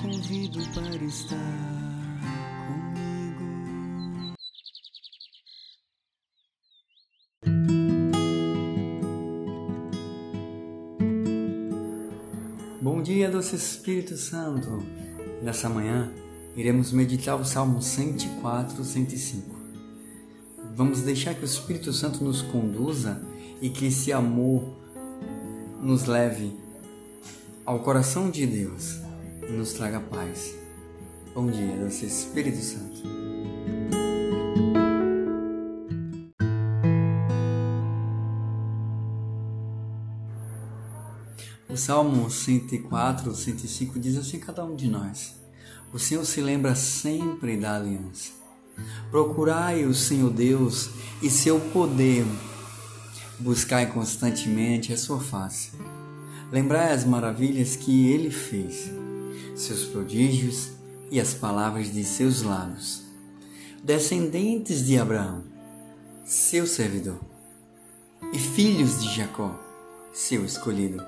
convido para estar comigo. Bom dia, doce Espírito Santo. Nessa manhã, iremos meditar o Salmo 104, 105. Vamos deixar que o Espírito Santo nos conduza e que esse amor nos leve ao coração de Deus nos traga paz. Bom dia, Deus Espírito Santo. O Salmo 104, 105 diz assim: Cada um de nós. O Senhor se lembra sempre da aliança Procurai o Senhor Deus e seu poder. Buscai constantemente a sua face. Lembrai as maravilhas que ele fez, seus prodígios e as palavras de seus lábios. Descendentes de Abraão, seu servidor, e filhos de Jacó, seu escolhido.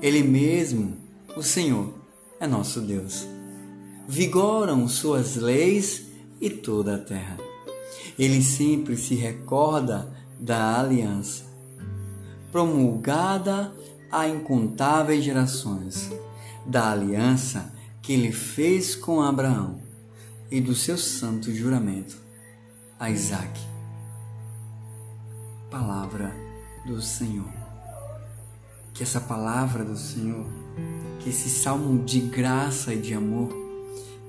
Ele mesmo, o Senhor, é nosso Deus. Vigoram suas leis e toda a terra. Ele sempre se recorda da aliança, promulgada a incontáveis gerações, da aliança que ele fez com Abraão e do seu santo juramento a Isaac. Palavra do Senhor. Que essa palavra do Senhor, que esse salmo de graça e de amor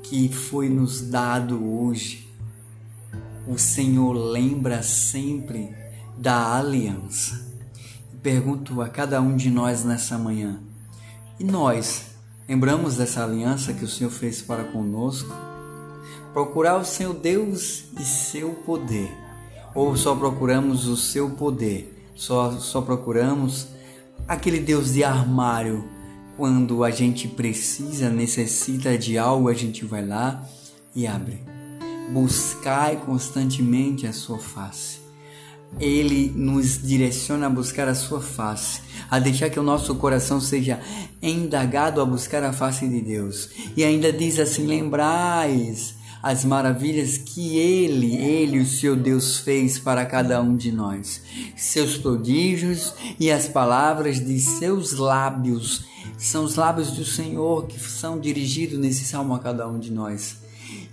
que foi nos dado hoje, o Senhor lembra sempre da aliança. Pergunto a cada um de nós nessa manhã: e nós lembramos dessa aliança que o Senhor fez para conosco? Procurar o seu Deus e seu poder, ou só procuramos o seu poder, só, só procuramos aquele Deus de armário quando a gente precisa, necessita de algo, a gente vai lá e abre. Buscai constantemente a sua face. Ele nos direciona a buscar a sua face, a deixar que o nosso coração seja indagado a buscar a face de Deus. E ainda diz assim: lembrais as maravilhas que Ele, Ele, o seu Deus, fez para cada um de nós, seus prodígios e as palavras de seus lábios. São os lábios do Senhor que são dirigidos nesse salmo a cada um de nós.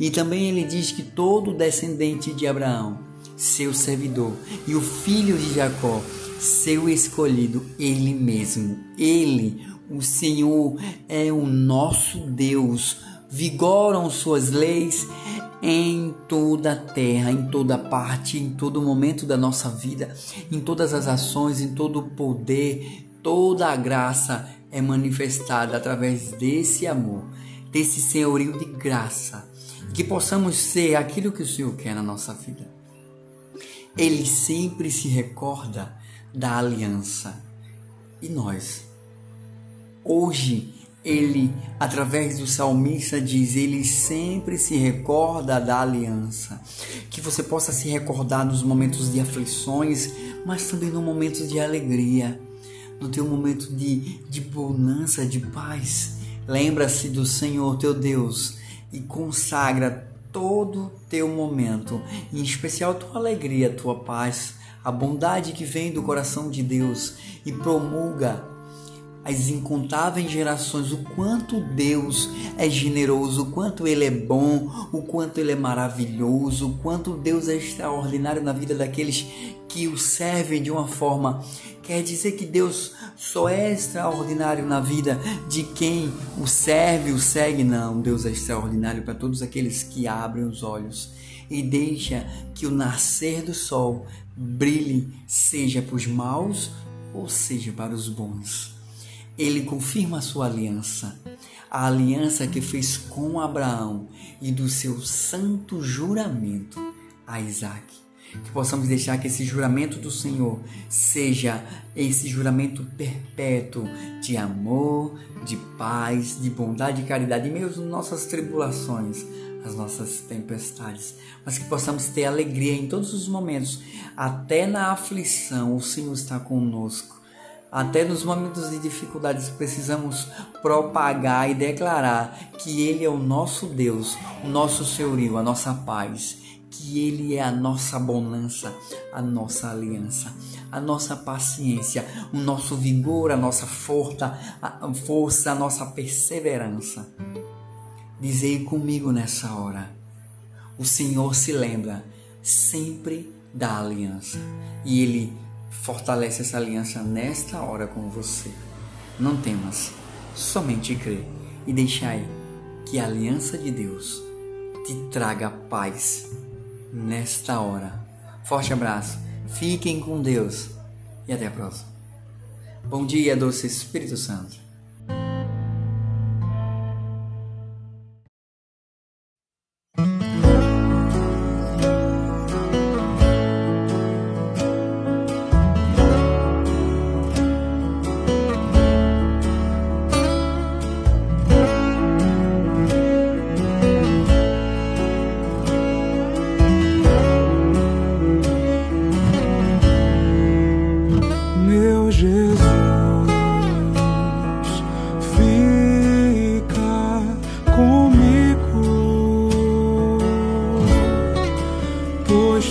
E também ele diz que todo descendente de Abraão, seu servidor, e o filho de Jacó, seu escolhido, ele mesmo, ele, o Senhor, é o nosso Deus. Vigoram suas leis em toda a terra, em toda parte, em todo momento da nossa vida, em todas as ações, em todo o poder, toda a graça é manifestada através desse amor, desse senhorio de graça, que possamos ser aquilo que o Senhor quer na nossa vida. Ele sempre se recorda da aliança. E nós, hoje, ele, através do salmista, diz: Ele sempre se recorda da aliança. Que você possa se recordar nos momentos de aflições, mas também no momento de alegria, no teu momento de, de bonança, de paz. Lembra-se do Senhor teu Deus e consagra todo teu momento, em especial tua alegria, tua paz, a bondade que vem do coração de Deus e promulga as incontáveis gerações o quanto Deus é generoso, o quanto Ele é bom, o quanto Ele é maravilhoso, o quanto Deus é extraordinário na vida daqueles que o servem de uma forma. Quer dizer que Deus só é extraordinário na vida de quem o serve, o segue? Não, Deus é extraordinário para todos aqueles que abrem os olhos e deixa que o nascer do sol brilhe, seja para os maus ou seja para os bons ele confirma a sua aliança, a aliança que fez com Abraão e do seu santo juramento a Isaac. Que possamos deixar que esse juramento do Senhor seja esse juramento perpétuo de amor, de paz, de bondade e caridade, meio às nossas tribulações, as nossas tempestades, mas que possamos ter alegria em todos os momentos, até na aflição, o Senhor está conosco. Até nos momentos de dificuldades precisamos propagar e declarar que Ele é o nosso Deus, o nosso Senhorio, a nossa paz, que Ele é a nossa bonança, a nossa aliança, a nossa paciência, o nosso vigor, a nossa força, a força, a nossa perseverança. Dizei comigo nessa hora. O Senhor se lembra sempre da aliança e Ele fortalece essa aliança nesta hora com você. Não temas, somente crê e deixai que a aliança de Deus te traga paz nesta hora. Forte abraço, fiquem com Deus e até a próxima. Bom dia, doce Espírito Santo.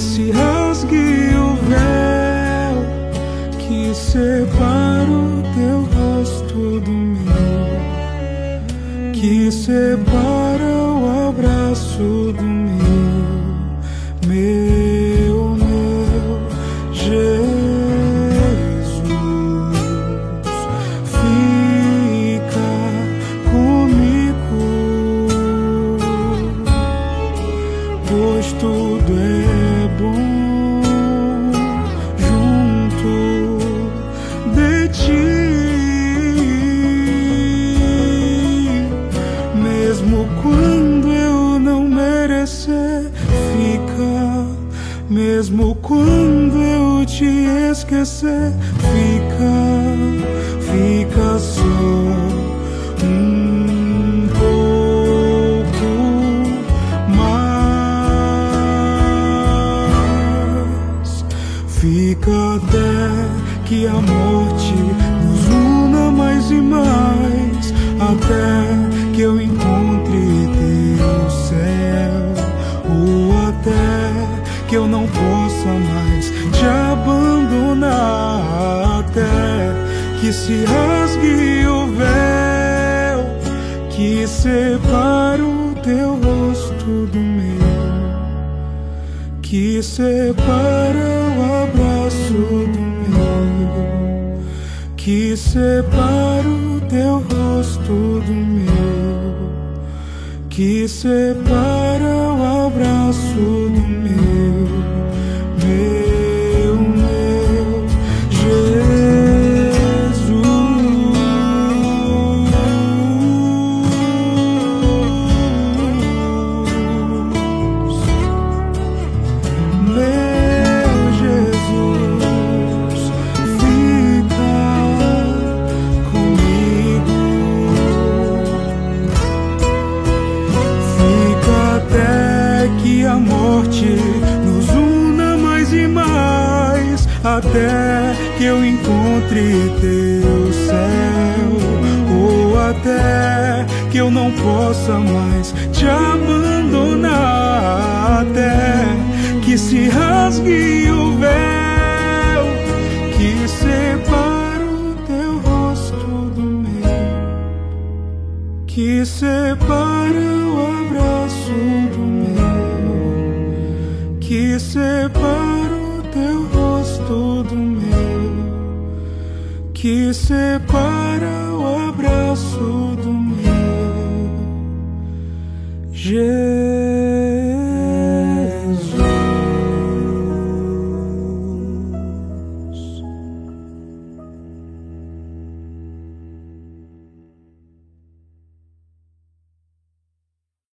se rasgue o véu que separa o teu rosto do meu, que separa o abraço do meu, que se rasgue o véu que separa o teu rosto do meu, que separa o abraço do meu que separa o teu rosto do meu, que separa o abraço do meu, a morte nos una mais e mais, até que eu encontre teu céu, ou até que eu não possa mais te abandonar, até que se rasgue o véu que separa o teu rosto do meu, que separa que separa o teu rosto do meu, que separa o abraço do meu. Jesus.